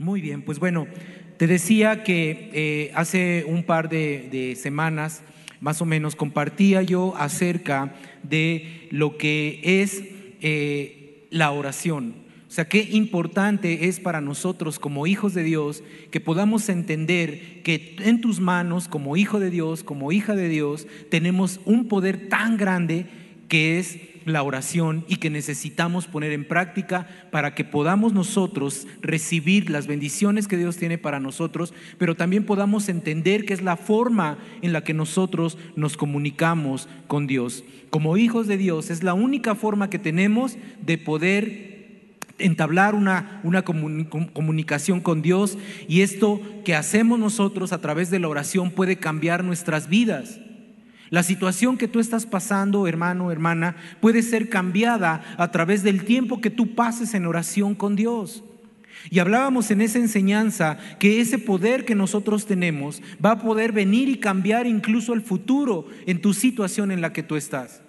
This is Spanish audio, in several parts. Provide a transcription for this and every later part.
Muy bien, pues bueno, te decía que eh, hace un par de, semanas, más o menos, compartía yo acerca de lo que es eh, la oración. O sea, qué importante es para nosotros como hijos de Dios que podamos entender que en tus manos, como hijo de Dios, como hija de Dios, tenemos un poder tan grande que es la oración y que necesitamos poner en práctica para que podamos nosotros recibir las bendiciones que Dios tiene para nosotros, pero también podamos entender que es la forma en la que nosotros nos comunicamos con Dios. Como hijos de Dios es la única forma que tenemos de poder entablar una, una comunicación con Dios y esto que hacemos nosotros a través de la oración puede cambiar nuestras vidas. La situación que tú estás pasando, hermano, hermana, puede ser cambiada a través del tiempo que tú pases en oración con Dios. Y hablábamos en esa enseñanza que ese poder que nosotros tenemos va a poder venir y cambiar incluso el futuro en tu situación en la que tú estás.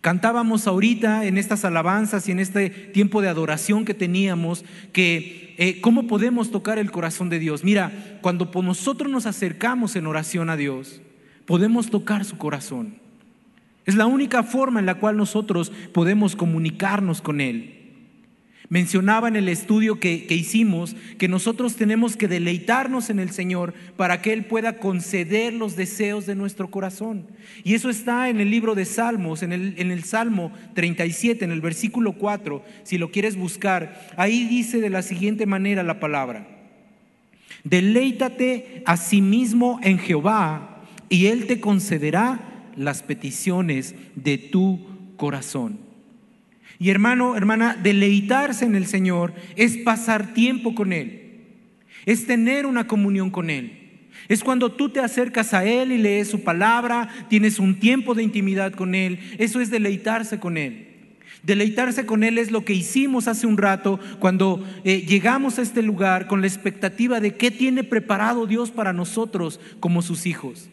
Cantábamos ahorita en estas alabanzas y en este tiempo de adoración que teníamos que eh, cómo podemos tocar el corazón de Dios. Mira, cuando nosotros nos acercamos en oración a Dios, podemos tocar su corazón. Es la única forma en la cual nosotros podemos comunicarnos con Él. Mencionaba en el estudio que, hicimos que nosotros tenemos que deleitarnos en el Señor para que Él pueda conceder los deseos de nuestro corazón. Y eso está en el libro de Salmos, en el, en el Salmo 37, en el versículo 4, si lo quieres buscar. Ahí dice de la siguiente manera la palabra. Deleítate a sí mismo en Jehová y Él te concederá las peticiones de tu corazón. Y hermano, hermana, deleitarse en el Señor es pasar tiempo con Él, es tener una comunión con Él. Es cuando tú te acercas a Él y lees su palabra, tienes un tiempo de intimidad con Él. Eso es deleitarse con Él. Deleitarse con Él es lo que hicimos hace un rato cuando eh, llegamos a este lugar con la expectativa de qué tiene preparado Dios para nosotros como sus hijos.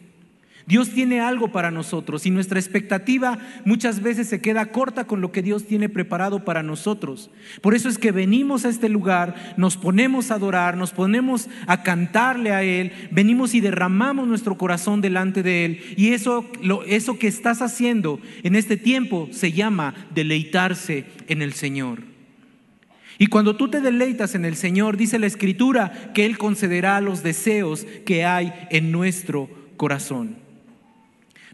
Dios tiene algo para nosotros y nuestra expectativa muchas veces se queda corta con lo que Dios tiene preparado para nosotros. Por eso es que venimos a este lugar, nos ponemos a adorar, nos ponemos a cantarle a Él, venimos y derramamos nuestro corazón delante de Él. Y eso, eso que estás haciendo en este tiempo se llama deleitarse en el Señor. Y cuando tú te deleitas en el Señor, dice la Escritura que Él concederá los deseos que hay en nuestro corazón.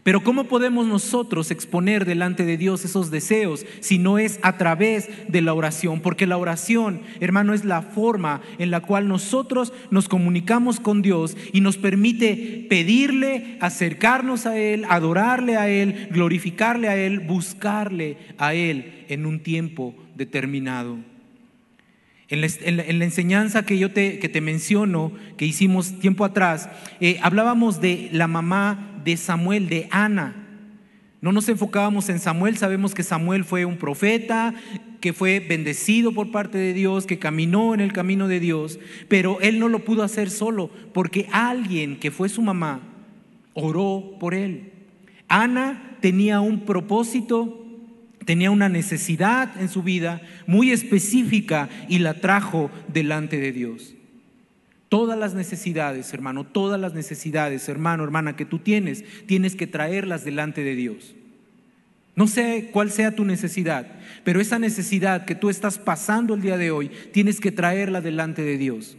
Pero ¿cómo podemos nosotros exponer delante de Dios esos deseos si no es a través de la oración? Porque la oración, hermano, es la forma en la cual nosotros nos comunicamos con Dios y nos permite pedirle, acercarnos a Él, adorarle a Él, glorificarle a Él, buscarle a Él en un tiempo determinado. En la, enseñanza que yo te, que te menciono, que hicimos tiempo atrás, eh, hablábamos de la mamá de Samuel, de Ana. No nos enfocábamos en Samuel, sabemos que Samuel fue un profeta, que fue bendecido por parte de Dios, que caminó en el camino de Dios, pero él no lo pudo hacer solo, porque alguien que fue su mamá oró por él. Ana tenía un propósito, tenía una necesidad en su vida muy específica y la trajo delante de Dios. Todas las necesidades, hermano, todas las necesidades, hermano, hermana, que tú tienes, tienes que traerlas delante de Dios. No sé cuál sea tu necesidad, pero esa necesidad que tú estás pasando el día de hoy, tienes que traerla delante de Dios.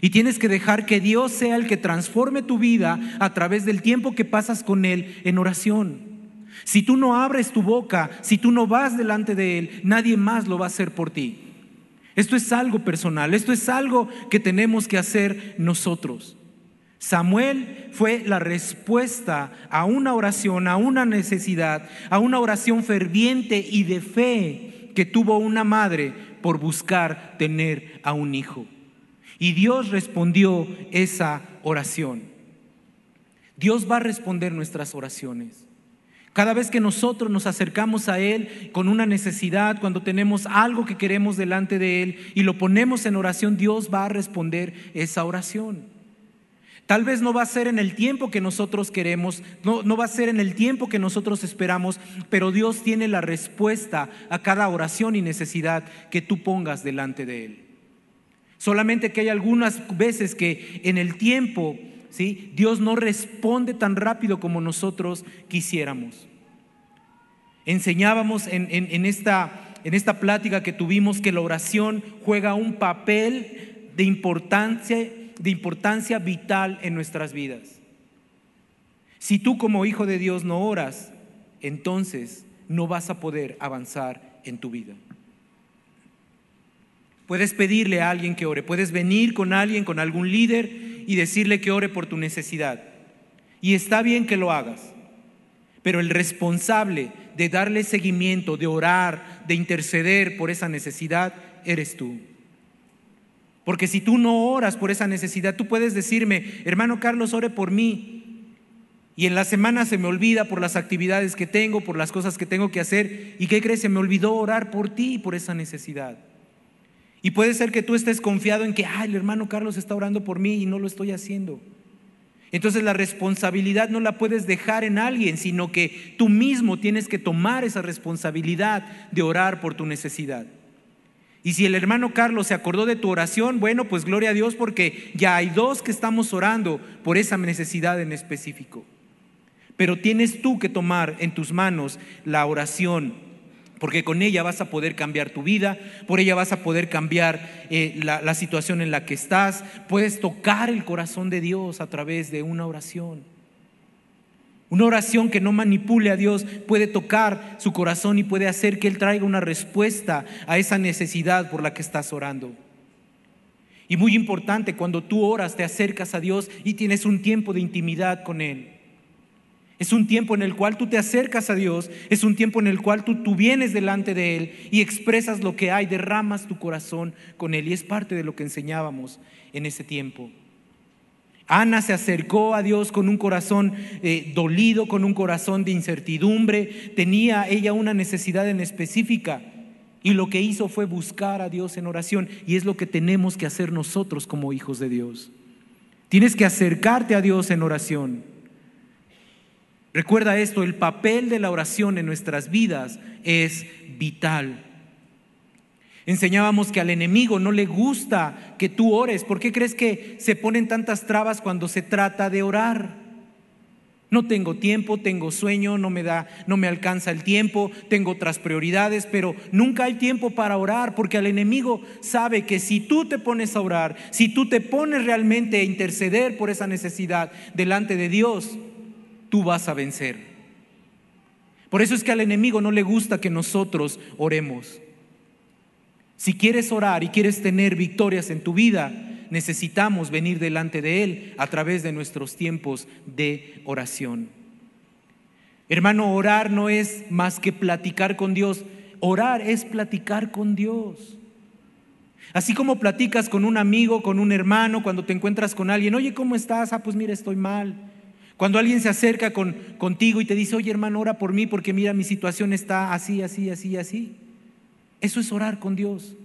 Y tienes que dejar que Dios sea el que transforme tu vida a través del tiempo que pasas con Él en oración. Si tú no abres tu boca, si tú no vas delante de Él, nadie más lo va a hacer por ti. Esto es algo personal, esto es algo que tenemos que hacer nosotros. Samuel fue la respuesta a una oración, a una necesidad, a una oración ferviente y de fe que tuvo una madre por buscar tener a un hijo. Y Dios respondió esa oración. Dios va a responder nuestras oraciones. Cada vez que nosotros nos acercamos a Él con una necesidad, cuando tenemos algo que queremos delante de Él y lo ponemos en oración, Dios va a responder esa oración. Tal vez no va a ser en el tiempo que nosotros queremos, no, no, va a ser en el tiempo que nosotros esperamos, pero Dios tiene la respuesta a cada oración y necesidad que tú pongas delante de Él. Solamente que hay algunas veces que en el tiempo, Dios no responde tan rápido como nosotros quisiéramos. Enseñábamos en, en, esta, en esta plática que tuvimos que la oración juega un papel de importancia, de importancia vital en nuestras vidas. Si tú como hijo de Dios no oras, entonces no vas a poder avanzar en tu vida. Puedes pedirle a alguien que ore, puedes venir con alguien, con algún líder y decirle que ore por tu necesidad. Y está bien que lo hagas, pero el responsable de darle seguimiento, de orar, de interceder por esa necesidad, eres tú. Porque si tú no oras por esa necesidad, tú puedes decirme, hermano Carlos, ore por mí. Y en la semana se me olvida por las actividades que tengo, por las cosas que tengo que hacer. ¿Y qué crees? Se me olvidó orar por ti y por esa necesidad. Y puede ser que tú estés confiado en que, ay, el hermano Carlos está orando por mí y no lo estoy haciendo. Entonces la responsabilidad no la puedes dejar en alguien, sino que tú mismo tienes que tomar esa responsabilidad de orar por tu necesidad. Y si el hermano Carlos se acordó de tu oración, bueno, pues gloria a Dios porque ya hay dos que estamos orando por esa necesidad en específico. Pero tienes tú que tomar en tus manos la oración, porque con ella vas a poder cambiar tu vida, por ella vas a poder cambiar eh, la, la situación en la que estás, puedes tocar el corazón de Dios a través de una oración. Una oración que no manipule a Dios puede tocar su corazón y puede hacer que Él traiga una respuesta a esa necesidad por la que estás orando. Y muy importante, cuando tú oras, te acercas a Dios y tienes un tiempo de intimidad con Él. Es un tiempo en el cual tú te acercas a Dios, es un tiempo en el cual tú, tú, vienes delante de Él y expresas lo que hay, derramas tu corazón con Él. Y es parte de lo que enseñábamos en ese tiempo. Ana se acercó a Dios con un corazón eh, dolido, con un corazón de incertidumbre, tenía ella una necesidad en específica y lo que hizo fue buscar a Dios en oración y es lo que tenemos que hacer nosotros como hijos de Dios. Tienes que acercarte a Dios en oración. Recuerda esto, el papel de la oración en nuestras vidas es vital. Enseñábamos que al enemigo no le gusta que tú ores. ¿Por qué crees que se ponen tantas trabas cuando se trata de orar? No tengo tiempo, tengo sueño, no me da, no me alcanza el tiempo, tengo otras prioridades, pero nunca hay tiempo para orar porque al enemigo sabe que si tú te pones a orar, si tú te pones realmente a interceder por esa necesidad delante de Dios, tú vas a vencer. Por eso es que al enemigo no le gusta que nosotros oremos. Si quieres orar y quieres tener victorias en tu vida, necesitamos venir delante de Él a través de nuestros tiempos de oración. Hermano, orar no es más que platicar con Dios. Orar es platicar con Dios. Así como platicas con un amigo, con un hermano, cuando te encuentras con alguien, oye, ¿cómo estás? Ah, pues mira, estoy mal. Cuando alguien se acerca con, contigo y te dice, oye hermano, ora por mí porque mira, mi situación está así, así, así, así. Eso es orar con Dios.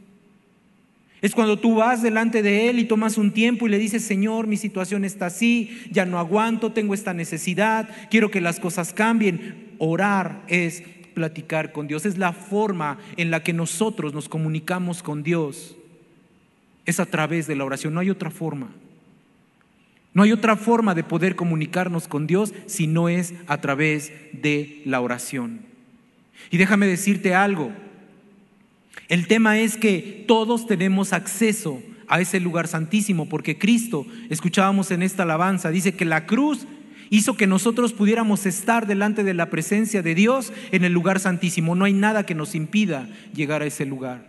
Es cuando tú vas delante de Él y tomas un tiempo y le dices, Señor, mi situación está así, ya no aguanto, tengo esta necesidad, quiero que las cosas cambien. Orar es platicar con Dios, es la forma en la que nosotros nos comunicamos con Dios. Es a través de la oración, no hay otra forma. No hay otra forma de poder comunicarnos con Dios si no es a través de la oración. Y déjame decirte algo. El tema es que todos tenemos acceso a ese lugar santísimo porque Cristo, escuchábamos en esta alabanza, dice que la cruz hizo que nosotros pudiéramos estar delante de la presencia de Dios en el lugar santísimo. No hay nada que nos impida llegar a ese lugar.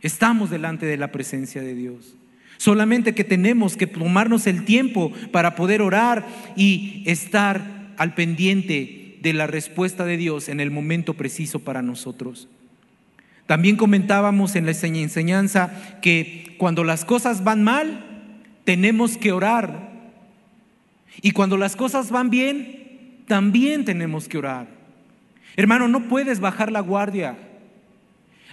Estamos delante de la presencia de Dios. Solamente que tenemos que tomarnos el tiempo para poder orar y estar al pendiente de la respuesta de Dios en el momento preciso para nosotros. También comentábamos en la enseñanza que cuando las cosas van mal, tenemos que orar. Y cuando las cosas van bien, también tenemos que orar. Hermano, no puedes bajar la guardia.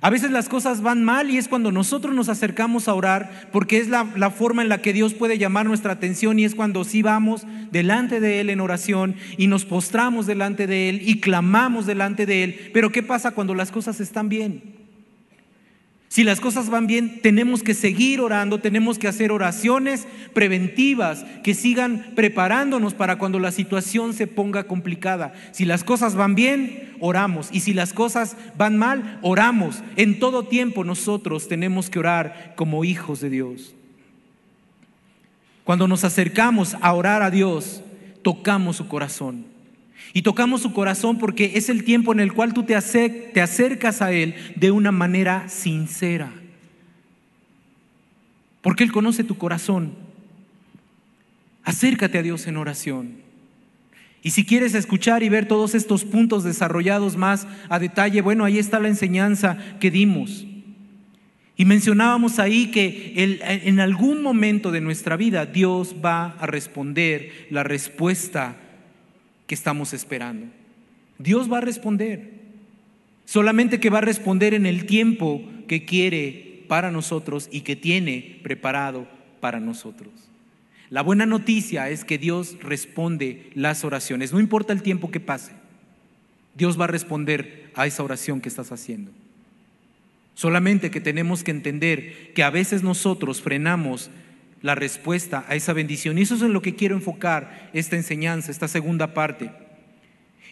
A veces las cosas van mal y es cuando nosotros nos acercamos a orar porque es la, forma en la que Dios puede llamar nuestra atención y es cuando sí vamos delante de Él en oración y nos postramos delante de Él y clamamos delante de Él. Pero ¿qué pasa cuando las cosas están bien? Si las cosas van bien, tenemos que seguir orando, tenemos que hacer oraciones preventivas que sigan preparándonos para cuando la situación se ponga complicada. Si las cosas van bien, oramos. Y si las cosas van mal, oramos. En todo tiempo nosotros tenemos que orar como hijos de Dios. Cuando nos acercamos a orar a Dios, tocamos su corazón. Y tocamos su corazón porque es el tiempo en el cual tú te, acercas a Él de una manera sincera. Porque Él conoce tu corazón. Acércate a Dios en oración. Y si quieres escuchar y ver todos estos puntos desarrollados más a detalle, bueno, ahí está la enseñanza que dimos. Y mencionábamos ahí que en algún momento de nuestra vida Dios va a responder la respuesta que estamos esperando. Dios va a responder. Solamente que va a responder en el tiempo que quiere para nosotros y que tiene preparado para nosotros. La buena noticia es que Dios responde las oraciones, no importa el tiempo que pase. Dios va a responder a esa oración que estás haciendo. Solamente que tenemos que entender que a veces nosotros frenamos la respuesta a esa bendición. Y eso es en lo que quiero enfocar esta enseñanza, esta segunda parte.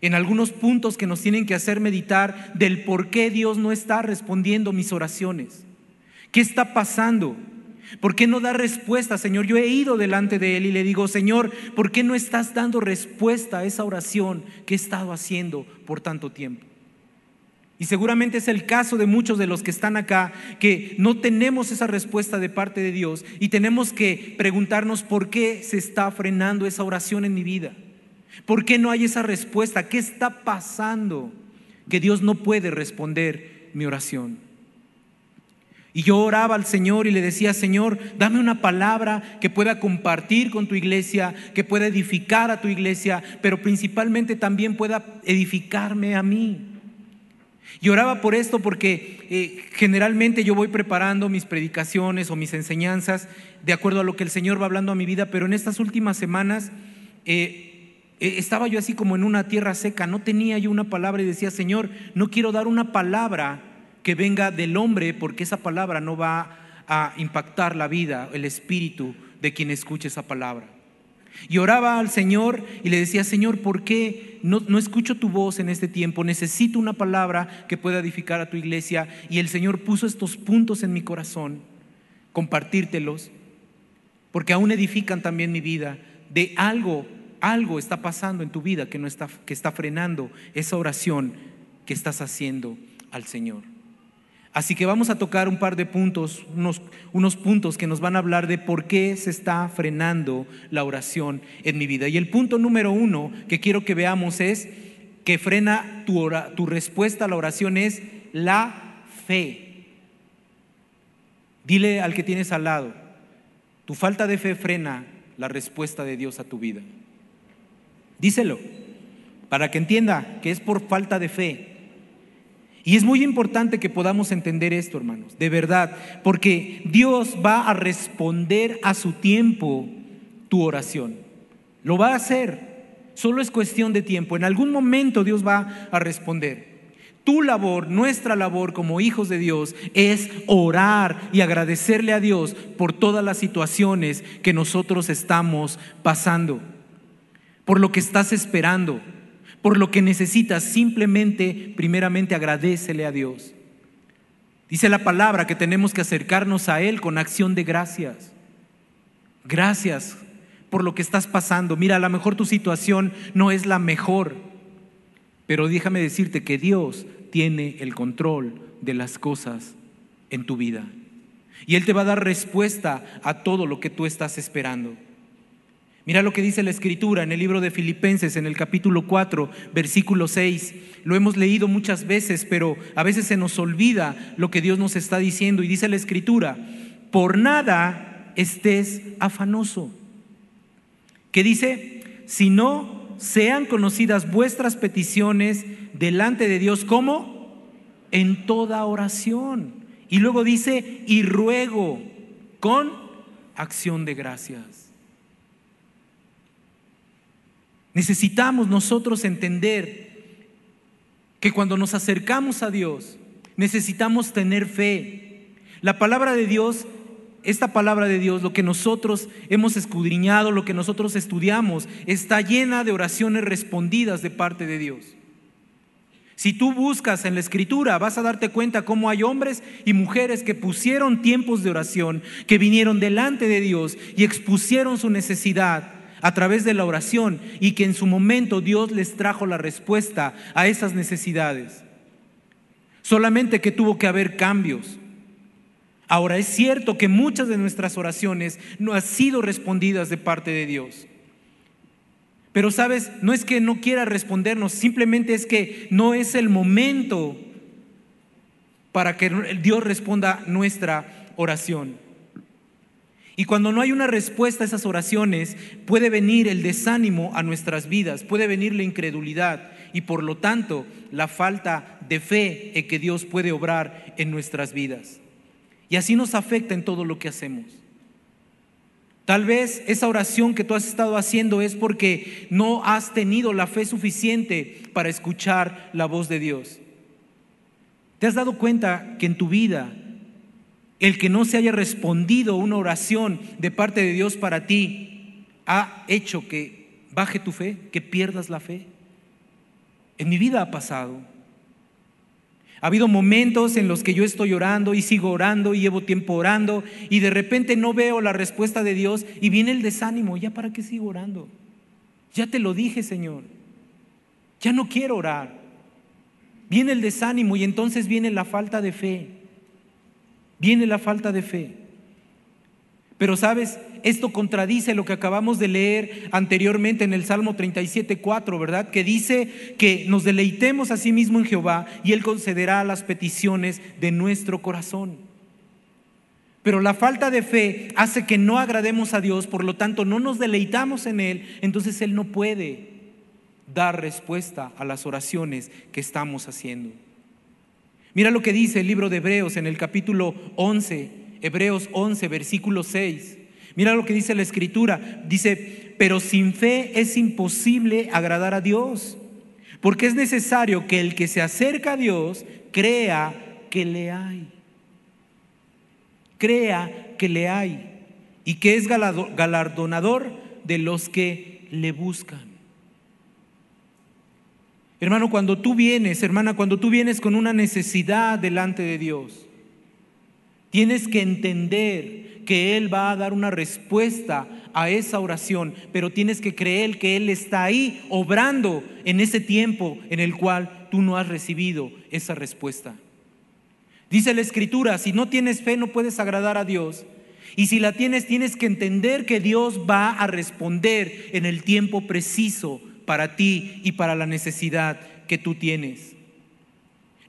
En algunos puntos que nos tienen que hacer meditar del por qué Dios no está respondiendo mis oraciones. ¿Qué está pasando? ¿Por qué no da respuesta, Señor? Yo he ido delante de Él y le digo, Señor, ¿por qué no estás dando respuesta a esa oración que he estado haciendo por tanto tiempo? Y seguramente es el caso de muchos de los que están acá, que no tenemos esa respuesta de parte de Dios y tenemos que preguntarnos por qué se está frenando esa oración en mi vida. ¿Por qué no hay esa respuesta? ¿Qué está pasando que Dios no puede responder mi oración? Y yo oraba al Señor y le decía, Señor, dame una palabra que pueda compartir con tu iglesia, que pueda edificar a tu iglesia, pero principalmente también pueda edificarme a mí. Y oraba por esto porque eh, generalmente yo voy preparando mis predicaciones o mis enseñanzas de acuerdo a lo que el Señor va hablando a mi vida, pero en estas últimas semanas eh, eh, estaba yo así como en una tierra seca, no tenía yo una palabra y decía, Señor, no quiero dar una palabra que venga del hombre porque esa palabra no va a impactar la vida, el espíritu de quien escuche esa palabra. Y oraba al Señor y le decía, Señor, ¿por qué no, no, escucho tu voz en este tiempo? Necesito una palabra que pueda edificar a tu iglesia. Y el Señor puso estos puntos en mi corazón, compartírtelos, porque aún edifican también mi vida. De algo, algo está pasando en tu vida que, no está, que está frenando esa oración que estás haciendo al Señor. Así que vamos a tocar un par de puntos, unos, puntos que nos van a hablar de por qué se está frenando la oración en mi vida. Y el punto número uno que quiero que veamos es que frena tu, tu respuesta a la oración es la fe. Dile al que tienes al lado, tu falta de fe frena la respuesta de Dios a tu vida. Díselo, para que entienda que es por falta de fe y es muy importante que podamos entender esto, hermanos, de verdad, porque Dios va a responder a su tiempo tu oración. Lo va a hacer. Solo es cuestión de tiempo. En algún momento Dios va a responder. Tu labor, nuestra labor como hijos de Dios es orar y agradecerle a Dios por todas las situaciones que nosotros estamos pasando, por lo que estás esperando, por lo que necesitas, simplemente, primeramente, agradecele a Dios. Dice la palabra que tenemos que acercarnos a Él con acción de gracias. Gracias por lo que estás pasando. Mira, a lo mejor tu situación no es la mejor, pero déjame decirte que Dios tiene el control de las cosas en tu vida. Y Él te va a dar respuesta a todo lo que tú estás esperando. Mira lo que dice la escritura en el libro de Filipenses, en el capítulo 4, versículo 6. Lo hemos leído muchas veces, pero a veces se nos olvida lo que Dios nos está diciendo. Y dice la escritura, por nada estés afanoso. ¿Qué dice? Si no sean conocidas vuestras peticiones delante de Dios, ¿cómo? En toda oración. Y luego dice, y ruego con acción de gracias. Necesitamos nosotros entender que cuando nos acercamos a Dios, necesitamos tener fe. La palabra de Dios, esta palabra de Dios, lo que nosotros hemos escudriñado, lo que nosotros estudiamos, está llena de oraciones respondidas de parte de Dios. Si tú buscas en la escritura, vas a darte cuenta cómo hay hombres y mujeres que pusieron tiempos de oración, que vinieron delante de Dios y expusieron su necesidad a través de la oración y que en su momento Dios les trajo la respuesta a esas necesidades. Solamente que tuvo que haber cambios. Ahora es cierto que muchas de nuestras oraciones no han sido respondidas de parte de Dios. Pero sabes, no es que no quiera respondernos, simplemente es que no es el momento para que Dios responda nuestra oración. Y cuando no hay una respuesta a esas oraciones, puede venir el desánimo a nuestras vidas, puede venir la incredulidad y por lo tanto la falta de fe en que Dios puede obrar en nuestras vidas. Y así nos afecta en todo lo que hacemos. Tal vez esa oración que tú has estado haciendo es porque no has tenido la fe suficiente para escuchar la voz de Dios. ¿Te has dado cuenta que en tu vida el que no se haya respondido una oración de parte de Dios para ti ha hecho que baje tu fe, que pierdas la fe? En mi vida ha pasado. Ha habido momentos en los que yo estoy orando y sigo orando y llevo tiempo orando y de repente no veo la respuesta de Dios y viene el desánimo. ¿Ya para qué sigo orando? Ya te lo dije, Señor. Ya no quiero orar. Viene el desánimo y entonces viene la falta de fe. Viene la falta de fe. Pero sabes, esto contradice lo que acabamos de leer anteriormente en el Salmo 37.4, ¿verdad? Que dice que nos deleitemos a sí mismo en Jehová y Él concederá las peticiones de nuestro corazón. Pero la falta de fe hace que no agrademos a Dios, por lo tanto no nos deleitamos en Él, entonces Él no puede dar respuesta a las oraciones que estamos haciendo. Mira lo que dice el libro de Hebreos en el capítulo 11 Hebreos 11, versículo 6. Mira lo que dice la escritura. Dice, pero sin fe es imposible agradar a Dios, porque es necesario que el que se acerca a Dios crea que le hay. Crea que le hay y que es galardonador de los que le buscan. Hermano, cuando tú vienes, hermana, cuando tú vienes con una necesidad delante de Dios, Tienes que entender que Él va a dar una respuesta a esa oración, pero tienes que creer que Él está ahí obrando en ese tiempo en el cual tú no has recibido esa respuesta. Dice la Escritura, si no tienes fe no puedes agradar a Dios. Y si la tienes, tienes que entender que Dios va a responder en el tiempo preciso para ti y para la necesidad que tú tienes.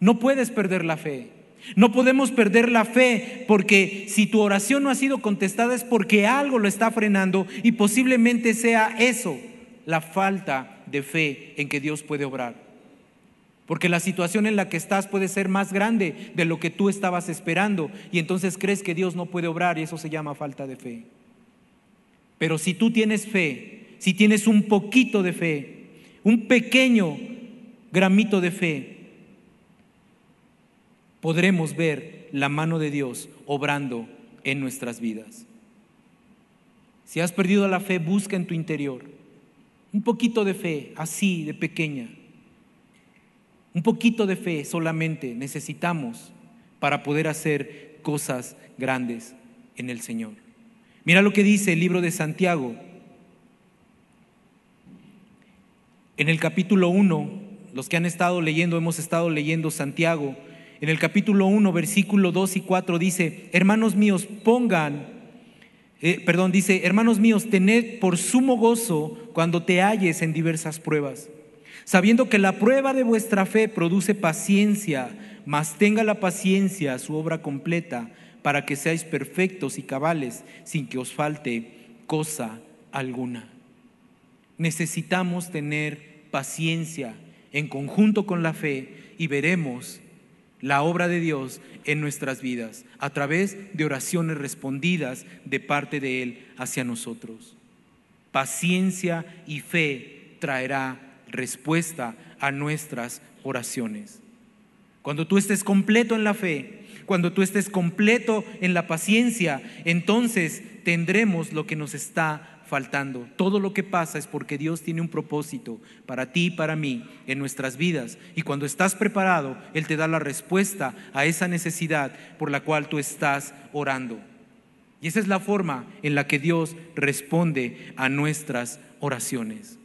No puedes perder la fe. No podemos perder la fe porque si tu oración no ha sido contestada es porque algo lo está frenando y posiblemente sea eso, la falta de fe en que Dios puede obrar. Porque la situación en la que estás puede ser más grande de lo que tú estabas esperando y entonces crees que Dios no puede obrar y eso se llama falta de fe. Pero si tú tienes fe, si tienes un poquito de fe, un pequeño gramito de fe, podremos ver la mano de Dios obrando en nuestras vidas. Si has perdido la fe, busca en tu interior un poquito de fe, así de pequeña. Un poquito de fe solamente necesitamos para poder hacer cosas grandes en el Señor. Mira lo que dice el libro de Santiago. En el capítulo 1, los que han estado leyendo, hemos estado leyendo Santiago, en el capítulo 1, versículo 2 y 4 dice, hermanos míos, pongan, eh, perdón, dice, hermanos míos, tened por sumo gozo cuando te halles en diversas pruebas, sabiendo que la prueba de vuestra fe produce paciencia, mas tenga la paciencia su obra completa, para que seáis perfectos y cabales, sin que os falte cosa alguna. Necesitamos tener paciencia en conjunto con la fe y veremos la obra de Dios en nuestras vidas a través de oraciones respondidas de parte de Él hacia nosotros. Paciencia y fe traerá respuesta a nuestras oraciones. Cuando tú estés completo en la fe, cuando tú estés completo en la paciencia, entonces tendremos lo que nos está faltando. Todo lo que pasa es porque Dios tiene un propósito para ti y para mí en nuestras vidas. Y cuando estás preparado, Él te da la respuesta a esa necesidad por la cual tú estás orando. Y esa es la forma en la que Dios responde a nuestras oraciones.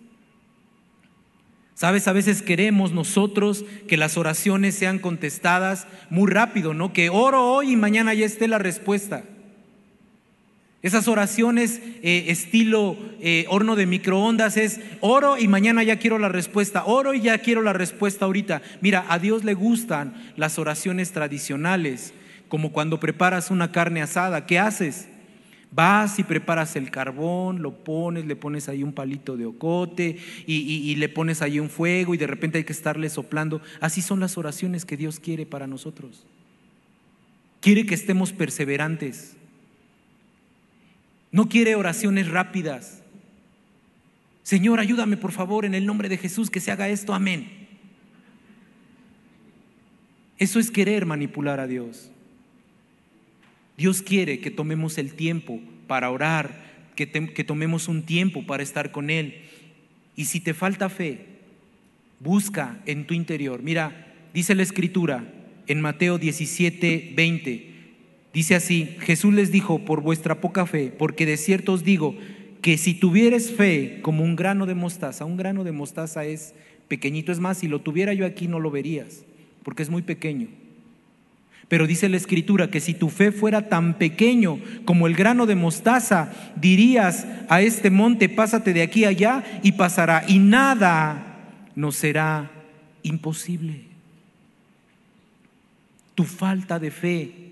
Sabes, a veces queremos nosotros que las oraciones sean contestadas muy rápido, ¿no? Que oro hoy y mañana ya esté la respuesta. Esas oraciones eh, estilo eh, horno de microondas es oro y mañana ya quiero la respuesta, oro y ya quiero la respuesta ahorita. Mira, a Dios le gustan las oraciones tradicionales, como cuando preparas una carne asada, ¿qué haces? Vas y preparas el carbón, lo pones, le pones ahí un palito de ocote y, le pones ahí un fuego y de repente hay que estarle soplando. Así son las oraciones que Dios quiere para nosotros. Quiere que estemos perseverantes. No quiere oraciones rápidas. Señor, ayúdame por favor en el nombre de Jesús que se haga esto. Amén. Eso es querer manipular a Dios. Dios quiere que tomemos el tiempo para orar, que, tomemos un tiempo para estar con Él. Y si te falta fe, busca en tu interior. Mira, dice la escritura en Mateo 17, 20. Dice así, Jesús les dijo, por vuestra poca fe, porque de cierto os digo que si tuvieres fe como un grano de mostaza, un grano de mostaza es pequeñito, es más, si lo tuviera yo aquí no lo verías, porque es muy pequeño. Pero dice la escritura que si tu fe fuera tan pequeño como el grano de mostaza, dirías a este monte, pásate de aquí allá y pasará. Y nada nos será imposible. Tu falta de fe.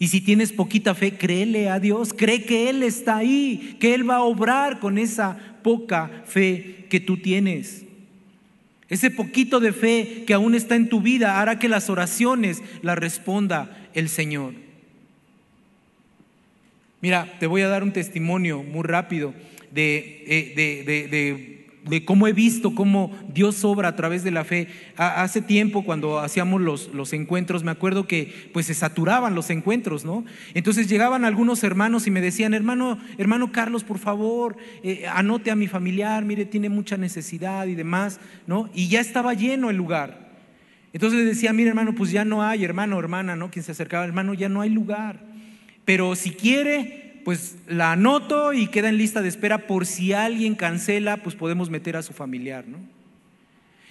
Y si tienes poquita fe, créele a Dios, cree que Él está ahí, que Él va a obrar con esa poca fe que tú tienes. Ese poquito de fe que aún está en tu vida hará que las oraciones las responda el Señor. Mira, te voy a dar un testimonio muy rápido de, eh, de, de de cómo he visto cómo Dios obra a través de la fe. Hace tiempo cuando hacíamos los, los, encuentros, me acuerdo que pues se saturaban los encuentros, ¿no? Entonces llegaban algunos hermanos y me decían, hermano, hermano Carlos, por favor, eh, anote a mi familiar, mire, tiene mucha necesidad y demás, ¿no? Y ya estaba lleno el lugar. Entonces decía, mire hermano, pues ya no hay, hermano, hermana, ¿no? Quien se acercaba, hermano, ya no hay lugar. Pero si quiere, pues la anoto y queda en lista de espera por si alguien cancela, pues podemos meter a su familiar, ¿no?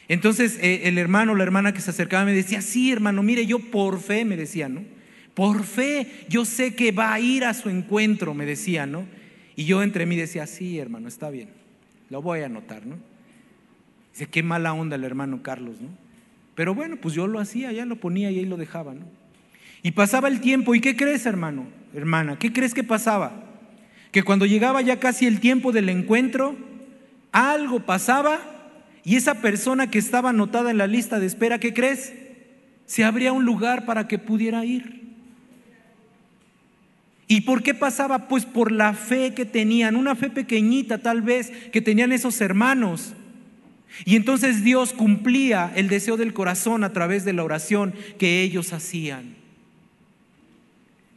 Entonces eh, el hermano o la hermana que se acercaba me decía, sí, hermano, mire, yo por fe, me decía, ¿no? Por fe, yo sé que va a ir a su encuentro, me decía, ¿no? Y yo entre mí decía, sí, hermano, está bien, lo voy a anotar, ¿no? Dice, qué mala onda el hermano Carlos, ¿no? Pero bueno, pues yo lo hacía, ya lo ponía y ahí lo dejaba, ¿no? Y pasaba el tiempo, ¿y qué crees, hermano? Hermana, ¿qué crees que pasaba? Que cuando llegaba ya casi el tiempo del encuentro, algo pasaba y esa persona que estaba anotada en la lista de espera, ¿qué crees? Se abría un lugar para que pudiera ir. ¿Y por qué pasaba? Pues por la fe que tenían, una fe pequeñita tal vez que tenían esos hermanos. Y entonces Dios cumplía el deseo del corazón a través de la oración que ellos hacían.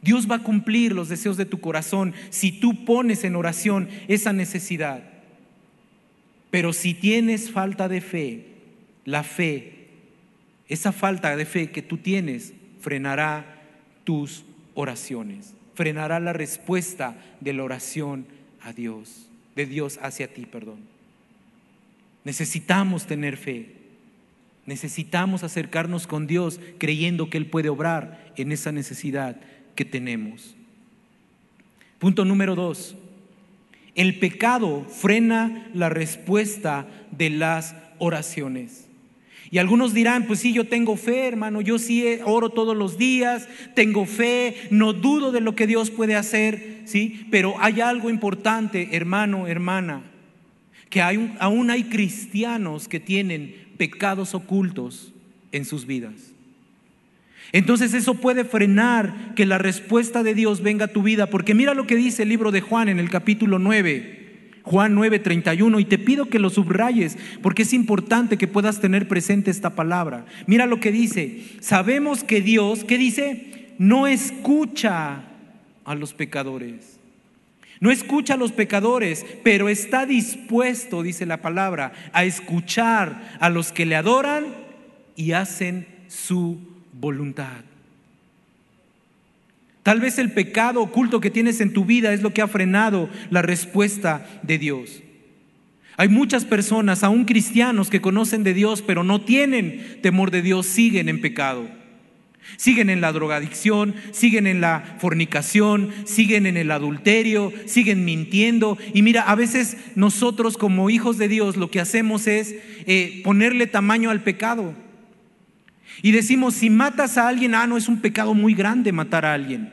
Dios va a cumplir los deseos de tu corazón si tú pones en oración esa necesidad. Pero si tienes falta de fe, la fe, esa falta de fe que tú tienes, frenará tus oraciones, frenará la respuesta de la oración a Dios, de Dios hacia ti, perdón. Necesitamos tener fe. Necesitamos acercarnos con Dios creyendo que Él puede obrar en esa necesidad que tenemos. Punto número dos. El pecado frena la respuesta de las oraciones. Y algunos dirán, pues sí, yo tengo fe, hermano, yo sí oro todos los días, tengo fe, no dudo de lo que Dios puede hacer, ¿sí? Pero hay algo importante, hermano, hermana, que hay, aún hay cristianos que tienen pecados ocultos en sus vidas. Entonces eso puede frenar que la respuesta de Dios venga a tu vida, porque mira lo que dice el libro de Juan en el capítulo 9. Juan 9:31 y te pido que lo subrayes porque es importante que puedas tener presente esta palabra. Mira lo que dice, sabemos que Dios, ¿qué dice? no escucha a los pecadores. No escucha a los pecadores, pero está dispuesto, dice la palabra, a escuchar a los que le adoran y hacen su voluntad. Tal vez el pecado oculto que tienes en tu vida es lo que ha frenado la respuesta de Dios. Hay muchas personas, aún cristianos, que conocen de Dios, pero no tienen temor de Dios, siguen en pecado. Siguen en la drogadicción, siguen en la fornicación, siguen en el adulterio, siguen mintiendo. Y mira, a veces nosotros como hijos de Dios lo que hacemos es eh, ponerle tamaño al pecado. Y decimos, si matas a alguien, ah, no, es un pecado muy grande matar a alguien.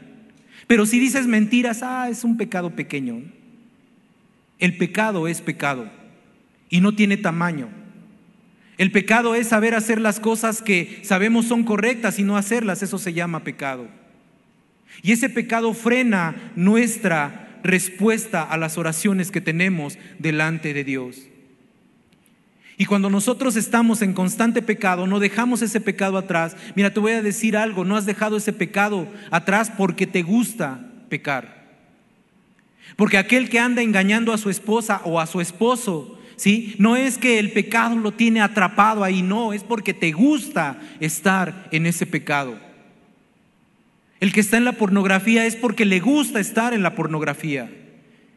Pero si dices mentiras, ah, es un pecado pequeño. El pecado es pecado y no tiene tamaño. El pecado es saber hacer las cosas que sabemos son correctas y no hacerlas, eso se llama pecado. Y ese pecado frena nuestra respuesta a las oraciones que tenemos delante de Dios. Y cuando nosotros estamos en constante pecado, no dejamos ese pecado atrás. Mira, te voy a decir algo, no has dejado ese pecado atrás porque te gusta pecar. Porque aquel que anda engañando a su esposa o a su esposo ¿sí? No es que el pecado lo tiene atrapado ahí, no, es porque te gusta estar en ese pecado. El que está en la pornografía es porque le gusta estar en la pornografía.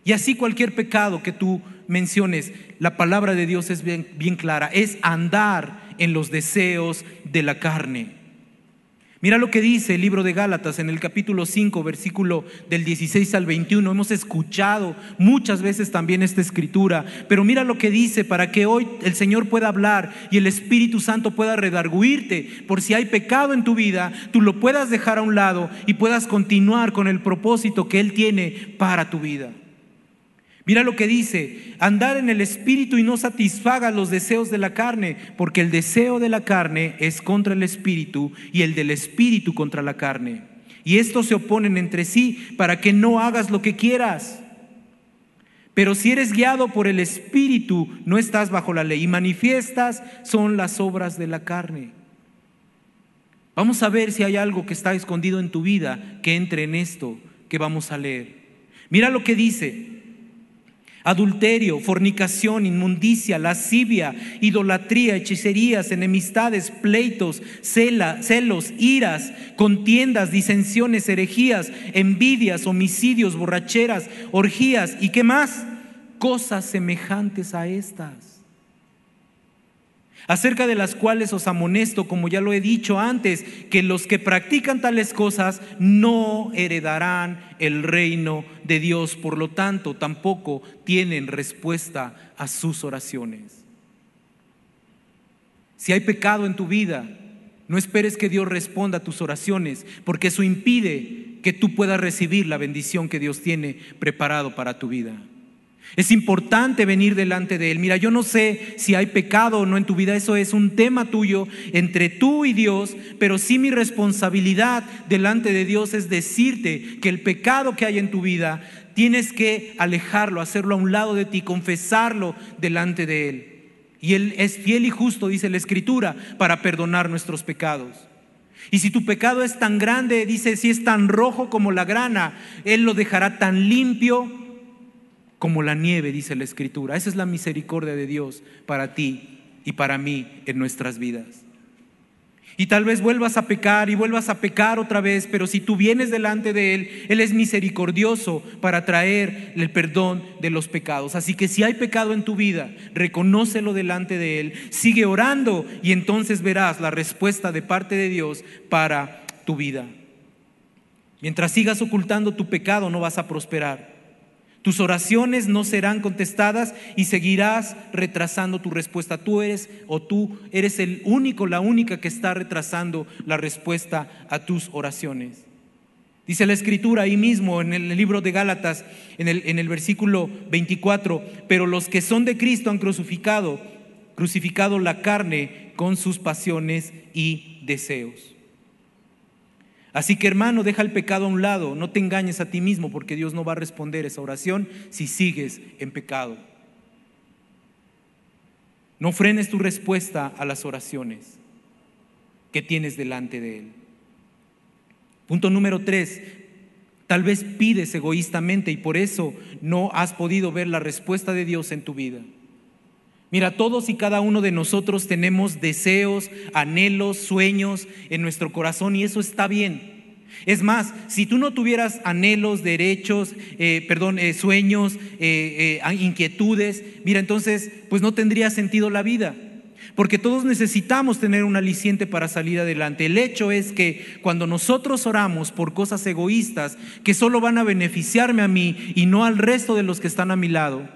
Y así cualquier pecado que tú menciones, la palabra de Dios es bien, clara, es andar en los deseos de la carne. Mira lo que dice el libro de Gálatas en el capítulo 5, versículo del 16 al 21. Hemos escuchado muchas veces también esta escritura, pero mira lo que dice para que hoy el Señor pueda hablar y el Espíritu Santo pueda redarguirte por si hay pecado en tu vida, tú lo puedas dejar a un lado y puedas continuar con el propósito que Él tiene para tu vida. Mira lo que dice, andar en el espíritu y no satisfaga los deseos de la carne, porque el deseo de la carne es contra el espíritu y el del espíritu contra la carne. Y estos se oponen entre sí para que no hagas lo que quieras. Pero si eres guiado por el espíritu, no estás bajo la ley y manifiestas son las obras de la carne. Vamos a ver si hay algo que está escondido en tu vida que entre en esto que vamos a leer. Mira lo que dice, adulterio, fornicación, inmundicia, lascivia, idolatría, hechicerías, enemistades, pleitos, celos, iras, contiendas, disensiones, herejías, envidias, homicidios, borracheras, orgías y qué más, cosas semejantes a estas acerca de las cuales os amonesto, como ya lo he dicho antes, que los que practican tales cosas no heredarán el reino de Dios, por lo tanto tampoco tienen respuesta a sus oraciones. Si hay pecado en tu vida, no esperes que Dios responda a tus oraciones, porque eso impide que tú puedas recibir la bendición que Dios tiene preparado para tu vida. Es importante venir delante de Él. Mira, yo no sé si hay pecado o no en tu vida, eso es un tema tuyo entre tú y Dios, pero sí mi responsabilidad delante de Dios es decirte que el pecado que hay en tu vida tienes que alejarlo, hacerlo a un lado de ti, confesarlo delante de Él. Y Él es fiel y justo, dice la Escritura, para perdonar nuestros pecados. Y si tu pecado es tan grande, dice, si es tan rojo como la grana, Él lo dejará tan limpio como la nieve, dice la Escritura. Esa es la misericordia de Dios para ti y para mí en nuestras vidas. Y tal vez vuelvas a pecar y vuelvas a pecar otra vez, pero si tú vienes delante de Él, Él es misericordioso para traer el perdón de los pecados. Así que si hay pecado en tu vida, reconócelo delante de Él, sigue orando y entonces verás la respuesta de parte de Dios para tu vida. Mientras sigas ocultando tu pecado, no vas a prosperar. Tus oraciones no serán contestadas y seguirás retrasando tu respuesta. Tú eres o tú eres el único, la única que está retrasando la respuesta a tus oraciones. Dice la escritura ahí mismo en el libro de Gálatas, en el, en el versículo 24, pero los que son de Cristo han crucificado, crucificado la carne con sus pasiones y deseos. Así que hermano, deja el pecado a un lado, no te engañes a ti mismo porque Dios no va a responder esa oración si sigues en pecado. No frenes tu respuesta a las oraciones que tienes delante de Él. Punto número tres, tal vez pides egoístamente y por eso no has podido ver la respuesta de Dios en tu vida. Mira, todos y cada uno de nosotros tenemos deseos, anhelos, sueños en nuestro corazón y eso está bien. Es más, si tú no tuvieras anhelos, derechos, eh, perdón, eh, sueños, eh, inquietudes, mira, entonces, pues no tendría sentido la vida. Porque todos necesitamos tener un aliciente para salir adelante. El hecho es que cuando nosotros oramos por cosas egoístas que solo van a beneficiarme a mí y no al resto de los que están a mi lado,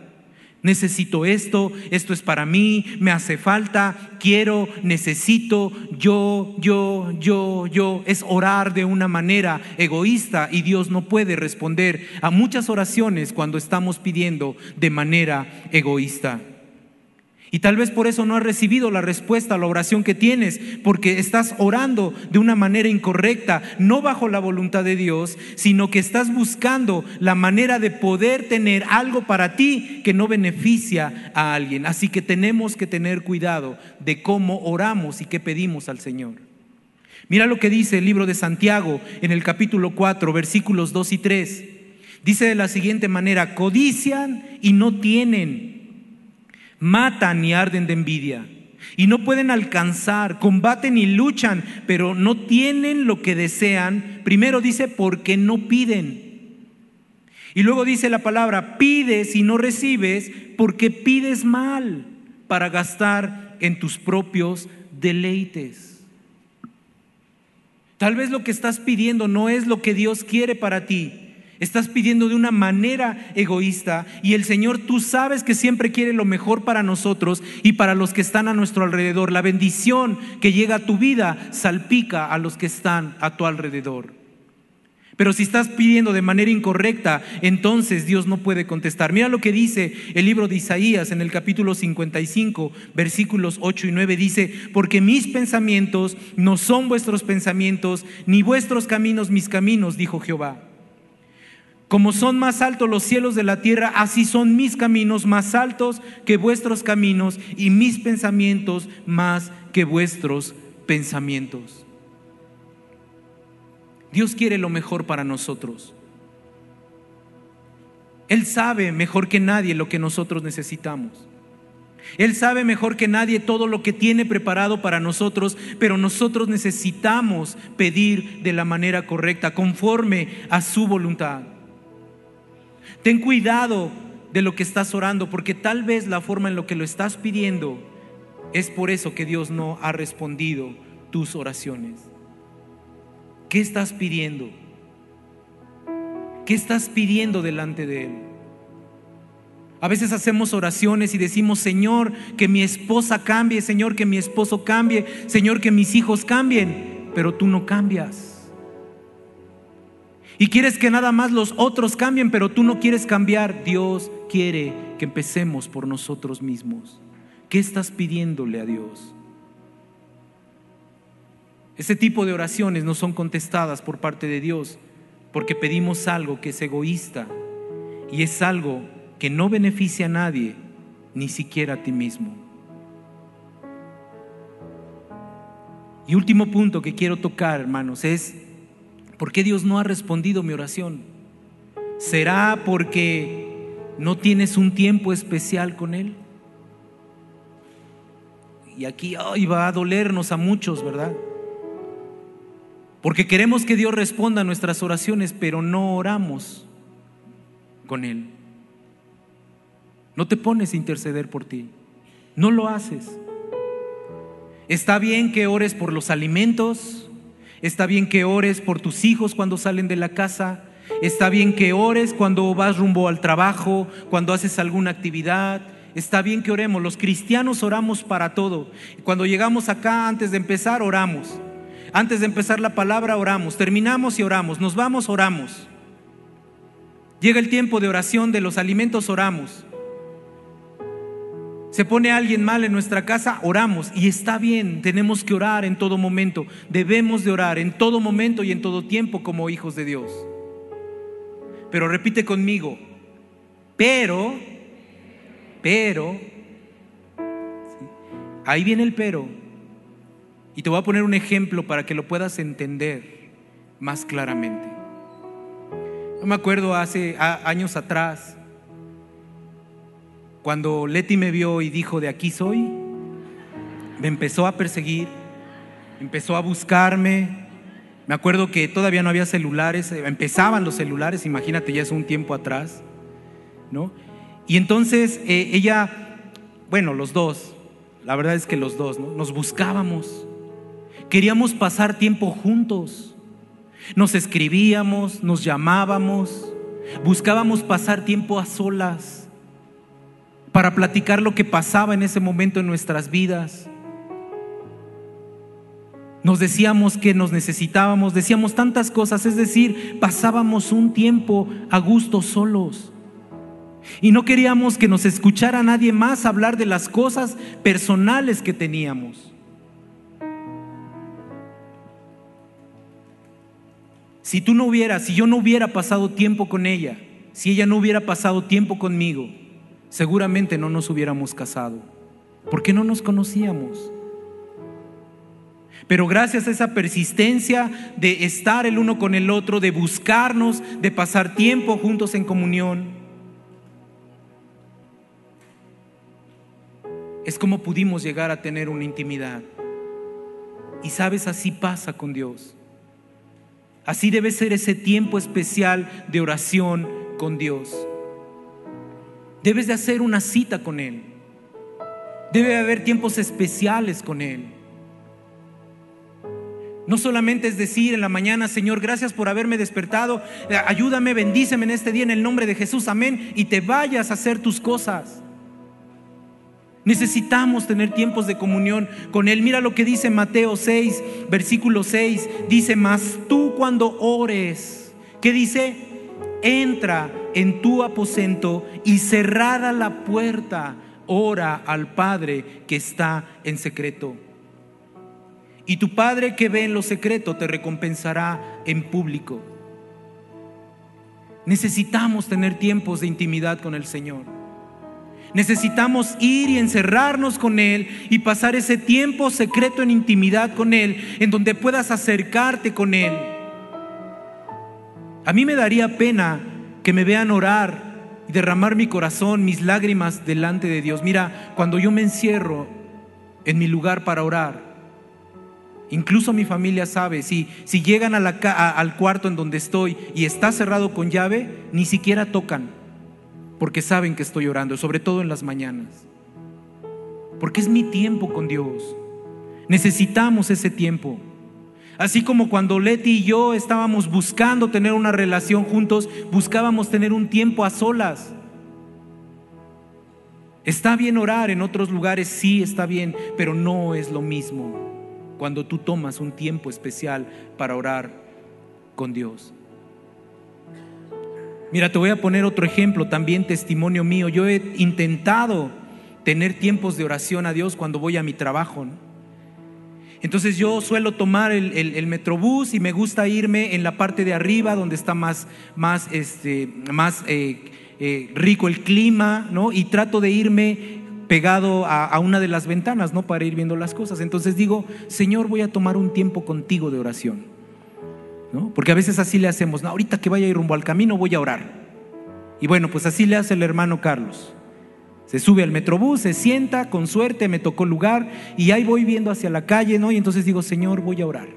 necesito esto, esto es para mí, me hace falta, quiero, necesito, yo, yo, yo, yo. Es orar de una manera egoísta y Dios no puede responder a muchas oraciones cuando estamos pidiendo de manera egoísta. Y tal vez por eso no has recibido la respuesta a la oración que tienes, porque estás orando de una manera incorrecta, no bajo la voluntad de Dios, sino que estás buscando la manera de poder tener algo para ti que no beneficia a alguien. Así que tenemos que tener cuidado de cómo oramos y qué pedimos al Señor. Mira lo que dice el libro de Santiago en el capítulo 4, versículos 2 y 3. Dice de la siguiente manera, codician y no tienen matan y arden de envidia. Y no pueden alcanzar, combaten y luchan, pero no tienen lo que desean. Primero dice, porque no piden. Y luego dice la palabra, pides y no recibes porque pides mal para gastar en tus propios deleites. Tal vez lo que estás pidiendo no es lo que Dios quiere para ti. Estás pidiendo de una manera egoísta y el Señor tú sabes que siempre quiere lo mejor para nosotros y para los que están a nuestro alrededor. La bendición que llega a tu vida salpica a los que están a tu alrededor. Pero si estás pidiendo de manera incorrecta, entonces Dios no puede contestar. Mira lo que dice el libro de Isaías en el capítulo 55, versículos 8 y 9. Dice, porque mis pensamientos no son vuestros pensamientos, ni vuestros caminos mis caminos, dijo Jehová. Como son más altos los cielos de la tierra, así son mis caminos más altos que vuestros caminos y mis pensamientos más que vuestros pensamientos. Dios quiere lo mejor para nosotros. Él sabe mejor que nadie lo que nosotros necesitamos. Él sabe mejor que nadie todo lo que tiene preparado para nosotros, pero nosotros necesitamos pedir de la manera correcta, conforme a su voluntad. Ten cuidado de lo que estás orando, porque tal vez la forma en lo que lo estás pidiendo es por eso que Dios no ha respondido tus oraciones. ¿Qué estás pidiendo? ¿Qué estás pidiendo delante de Él? A veces hacemos oraciones y decimos, Señor, que mi esposa cambie, Señor, que mi esposo cambie, Señor, que mis hijos cambien, pero tú no cambias. Y quieres que nada más los otros cambien, pero tú no quieres cambiar. Dios quiere que empecemos por nosotros mismos. ¿Qué estás pidiéndole a Dios? Ese tipo de oraciones no son contestadas por parte de Dios porque pedimos algo que es egoísta y es algo que no beneficia a nadie, ni siquiera a ti mismo. Y último punto que quiero tocar, hermanos, es ¿Por qué Dios no ha respondido mi oración? ¿Será porque no tienes un tiempo especial con Él? Y aquí va a dolernos a muchos, ¿verdad? Porque queremos que Dios responda a nuestras oraciones, pero no oramos con Él. No te pones a interceder por ti. No lo haces. Está bien que ores por los alimentos, Está bien que ores por tus hijos cuando salen de la casa. Está bien que ores cuando vas rumbo al trabajo, cuando haces alguna actividad. Está bien que oremos. Los cristianos oramos para todo. Cuando llegamos acá, antes de empezar, oramos. Antes de empezar la palabra, oramos. Terminamos y oramos. Nos vamos, oramos. Llega el tiempo de oración de los alimentos, oramos. Se pone alguien mal en nuestra casa, oramos y está bien, tenemos que orar en todo momento, debemos de orar en todo momento y en todo tiempo como hijos de Dios. Pero repite conmigo, pero, pero, ahí viene el pero, y te voy a poner un ejemplo para que lo puedas entender. más claramente. Yo me acuerdo hace años atrás, cuando Leti me vio y dijo, de aquí soy, me empezó a perseguir, empezó a buscarme. Me acuerdo que todavía no había celulares, empezaban los celulares, imagínate, ya es un tiempo atrás, ¿no? Y entonces eh, ella, bueno, los dos, la verdad es que los dos, ¿no? Nos buscábamos, queríamos pasar tiempo juntos, nos escribíamos, nos llamábamos, buscábamos pasar tiempo a solas para platicar lo que pasaba en ese momento en nuestras vidas. Nos decíamos que nos necesitábamos, decíamos tantas cosas, es decir, pasábamos un tiempo a gusto solos. Y no queríamos que nos escuchara nadie más hablar de las cosas personales que teníamos. Si tú no hubieras, si yo no hubiera pasado tiempo con ella, si ella no hubiera pasado tiempo conmigo, seguramente no nos hubiéramos casado, porque no nos conocíamos. Pero gracias a esa persistencia de estar el uno con el otro, de buscarnos, de pasar tiempo juntos en comunión, es como pudimos llegar a tener una intimidad. Y sabes, así pasa con Dios. Así debe ser ese tiempo especial de oración con Dios. Debes de hacer una cita con Él. Debe haber tiempos especiales con Él. No solamente es decir en la mañana, Señor, gracias por haberme despertado, ayúdame, bendíceme en este día en el nombre de Jesús, amén, y te vayas a hacer tus cosas. Necesitamos tener tiempos de comunión con Él. Mira lo que dice Mateo 6, versículo 6. Dice, mas tú cuando ores, ¿qué dice? Entra en tu aposento y cerrada la puerta, ora al Padre que está en secreto. Y tu Padre que ve en lo secreto te recompensará en público. Necesitamos tener tiempos de intimidad con el Señor. Necesitamos ir y encerrarnos con Él y pasar ese tiempo secreto en intimidad con Él, en donde puedas acercarte con Él. A mí me daría pena que me vean orar y derramar mi corazón, mis lágrimas delante de Dios. Mira, cuando yo me encierro en mi lugar para orar, incluso mi familia sabe, si, si llegan al cuarto en donde estoy y está cerrado con llave, ni siquiera tocan porque saben que estoy orando, sobre todo en las mañanas. Porque es mi tiempo con Dios. Necesitamos ese tiempo. Así como cuando Leti y yo estábamos buscando tener una relación juntos, buscábamos tener un tiempo a solas. Está bien orar en otros lugares, sí está bien, pero no es lo mismo cuando tú tomas un tiempo especial para orar con Dios. Mira, te voy a poner otro ejemplo, también testimonio mío. Yo he intentado tener tiempos de oración a Dios cuando voy a mi trabajo. Entonces yo suelo tomar el, metrobús y me gusta irme en la parte de arriba donde está más, más, este, más eh, eh, rico el clima, ¿no? Y trato de irme pegado a, a, una de las ventanas, ¿no? Para ir viendo las cosas. Entonces digo, Señor, voy a tomar un tiempo contigo de oración. Porque a veces así le hacemos, no, ahorita que vaya a ir rumbo al camino voy a orar. Y bueno, pues así le hace el hermano Carlos. Se sube al metrobús, se sienta, con suerte me tocó lugar y ahí voy viendo hacia la calle, ¿no? Y entonces digo, Señor, voy a orar.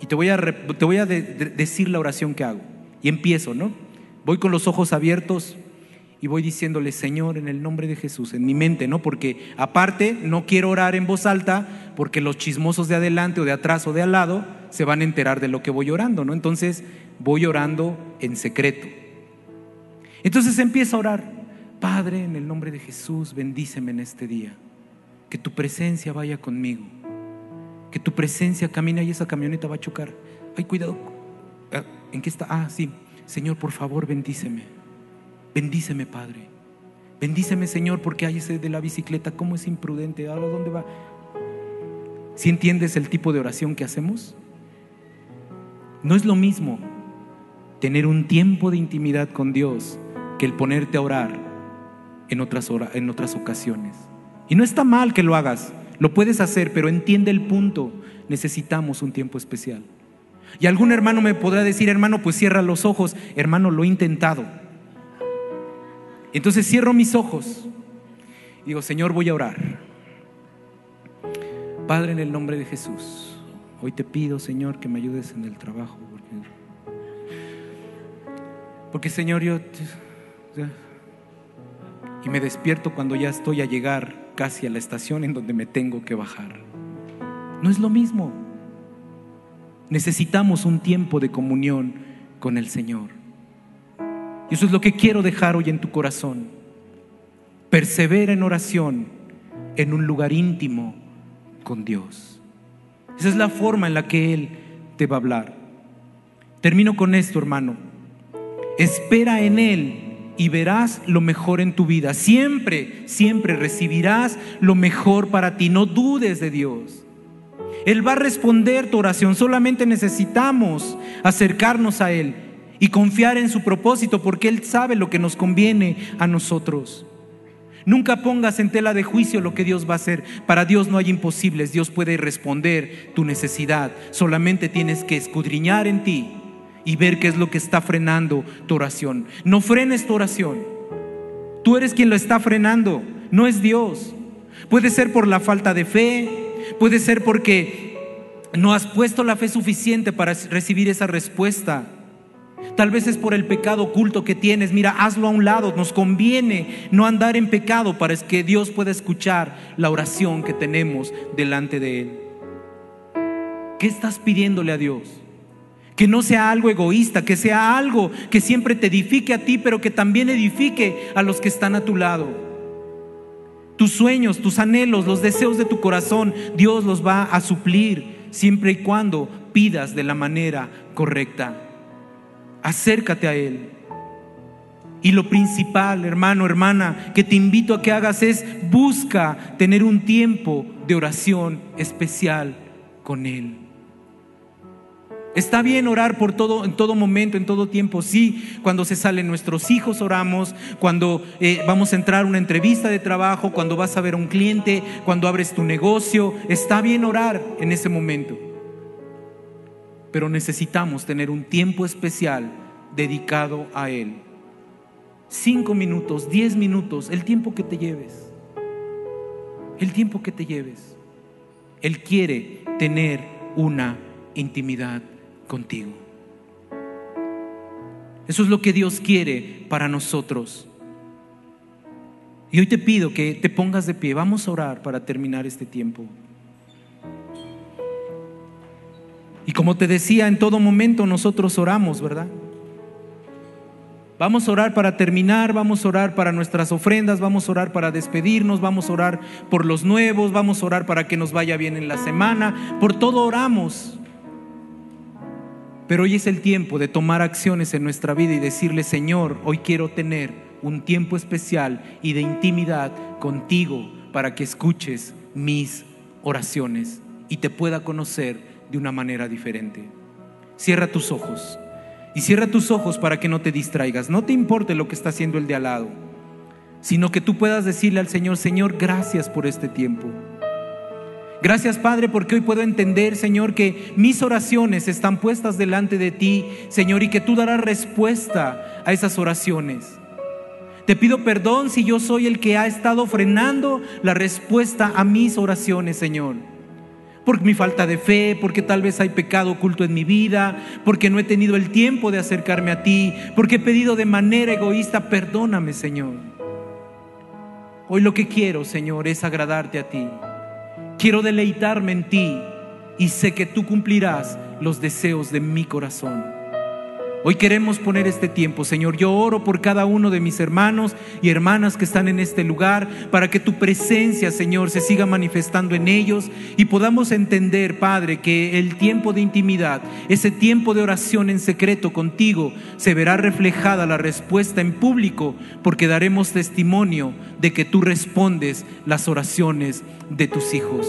Y te voy a, te voy a decir la oración que hago. Y empiezo, ¿no? Voy con los ojos abiertos y voy diciéndole, Señor, en el nombre de Jesús, en mi mente, ¿no? Porque aparte no quiero orar en voz alta porque los chismosos de adelante o de atrás o de al lado se van a enterar de lo que voy orando, ¿no? Entonces voy orando en secreto. Entonces empieza a orar, Padre, en el nombre de Jesús, bendíceme en este día, que tu presencia vaya conmigo, que tu presencia camine y esa camioneta va a chocar. Ay, cuidado. Ah, ¿En qué está? Ah, sí. Señor, por favor, bendíceme. Bendíceme, Padre. Bendíceme, Señor, porque hay ese de la bicicleta, ¿cómo es imprudente? ¿Ahora dónde va? ¿Si entiendes el tipo de oración que hacemos? No es lo mismo tener un tiempo de intimidad con Dios que el ponerte a orar en otras, en otras ocasiones. Y no está mal que lo hagas, lo puedes hacer, pero entiende el punto, necesitamos un tiempo especial. Y algún hermano me podrá decir, hermano, pues cierra los ojos. Hermano, lo he intentado. Entonces cierro mis ojos. Y digo, Señor, voy a orar. Padre, en el nombre de Jesús, hoy te pido, Señor, que me ayudes en el trabajo. Porque Señor, yo... y me despierto cuando ya estoy a llegar casi a la estación en donde me tengo que bajar. No es lo mismo. Necesitamos un tiempo de comunión con el Señor. Y eso es lo que quiero dejar hoy en tu corazón. Persevera en oración en un lugar íntimo con Dios. Esa es la forma en la que Él te va a hablar. Termino con esto, hermano. Espera en Él y verás lo mejor en tu vida. Siempre, siempre recibirás lo mejor para ti. No dudes de Dios. Él va a responder tu oración. Solamente necesitamos acercarnos a Él y confiar en su propósito porque Él sabe lo que nos conviene a nosotros. Nunca pongas en tela de juicio lo que Dios va a hacer. Para Dios no hay imposibles. Dios puede responder tu necesidad. Solamente tienes que escudriñar en ti y ver qué es lo que está frenando tu oración. No frenes tu oración. Tú eres quien lo está frenando, no es Dios. Puede ser por la falta de fe, puede ser porque no has puesto la fe suficiente para recibir esa respuesta. Tal vez es por el pecado oculto que tienes. Mira, hazlo a un lado. Nos conviene no andar en pecado para que Dios pueda escuchar la oración que tenemos delante de Él. ¿Qué estás pidiéndole a Dios? Que no sea algo egoísta, que sea algo que siempre te edifique a ti, pero que también edifique a los que están a tu lado. Tus sueños, tus anhelos, los deseos de tu corazón, Dios los va a suplir siempre y cuando pidas de la manera correcta. Acércate a Él. Y lo principal, hermano, hermana, que te invito a que hagas es busca tener un tiempo de oración especial con Él. Está bien orar por todo, en todo momento, en todo tiempo. Sí, cuando se salen nuestros hijos oramos, cuando eh, vamos a entrar a una entrevista de trabajo, cuando vas a ver a un cliente, cuando abres tu negocio. Está bien orar en ese momento. Pero necesitamos tener un tiempo especial dedicado a Él. Cinco minutos, diez minutos, el tiempo que te lleves. El tiempo que te lleves. Él quiere tener una intimidad contigo. Eso es lo que Dios quiere para nosotros. Y hoy te pido que te pongas de pie. Vamos a orar para terminar este tiempo. Y como te decía, en todo momento nosotros oramos, ¿verdad? Vamos a orar para terminar, vamos a orar para nuestras ofrendas, vamos a orar para despedirnos, vamos a orar por los nuevos, vamos a orar para que nos vaya bien en la semana, por todo oramos. Pero hoy es el tiempo de tomar acciones en nuestra vida y decirle, Señor, hoy quiero tener un tiempo especial y de intimidad contigo para que escuches mis oraciones y te pueda conocer de una manera diferente. Cierra tus ojos y cierra tus ojos para que no te distraigas. No te importe lo que está haciendo el de al lado, sino que tú puedas decirle al Señor, Señor, gracias por este tiempo. Gracias Padre porque hoy puedo entender, Señor, que mis oraciones están puestas delante de ti, Señor, y que tú darás respuesta a esas oraciones. Te pido perdón si yo soy el que ha estado frenando la respuesta a mis oraciones, Señor. Por mi falta de fe, porque tal vez hay pecado oculto en mi vida, porque no he tenido el tiempo de acercarme a ti, porque he pedido de manera egoísta, perdóname, Señor. Hoy lo que quiero, Señor, es agradarte a ti. Quiero deleitarme en ti y sé que tú cumplirás los deseos de mi corazón. Hoy queremos poner este tiempo, Señor. Yo oro por cada uno de mis hermanos y hermanas que están en este lugar para que tu presencia, Señor, se siga manifestando en ellos y podamos entender, Padre, que el tiempo de intimidad, ese tiempo de oración en secreto contigo, se verá reflejada la respuesta en público porque daremos testimonio de que tú respondes las oraciones de tus hijos.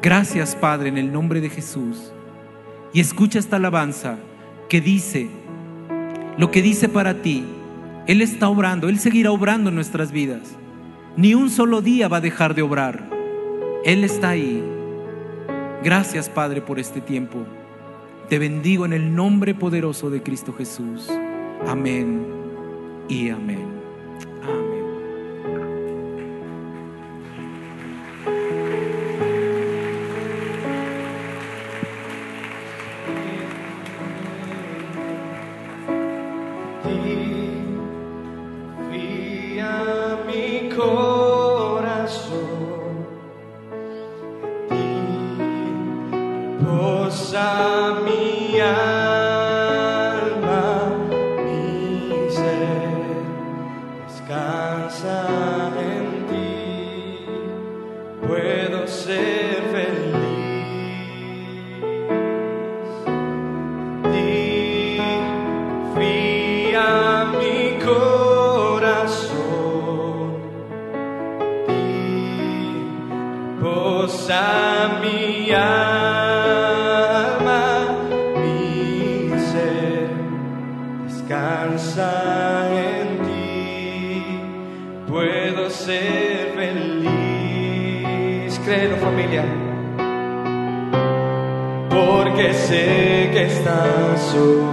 Gracias, Padre, en el nombre de Jesús. Y escucha esta alabanza que dice, lo que dice para ti, Él está obrando, Él seguirá obrando en nuestras vidas. Ni un solo día va a dejar de obrar. Él está ahí. Gracias, Padre, por este tiempo. Te bendigo en el nombre poderoso de Cristo Jesús. Amén y amén. You. Estás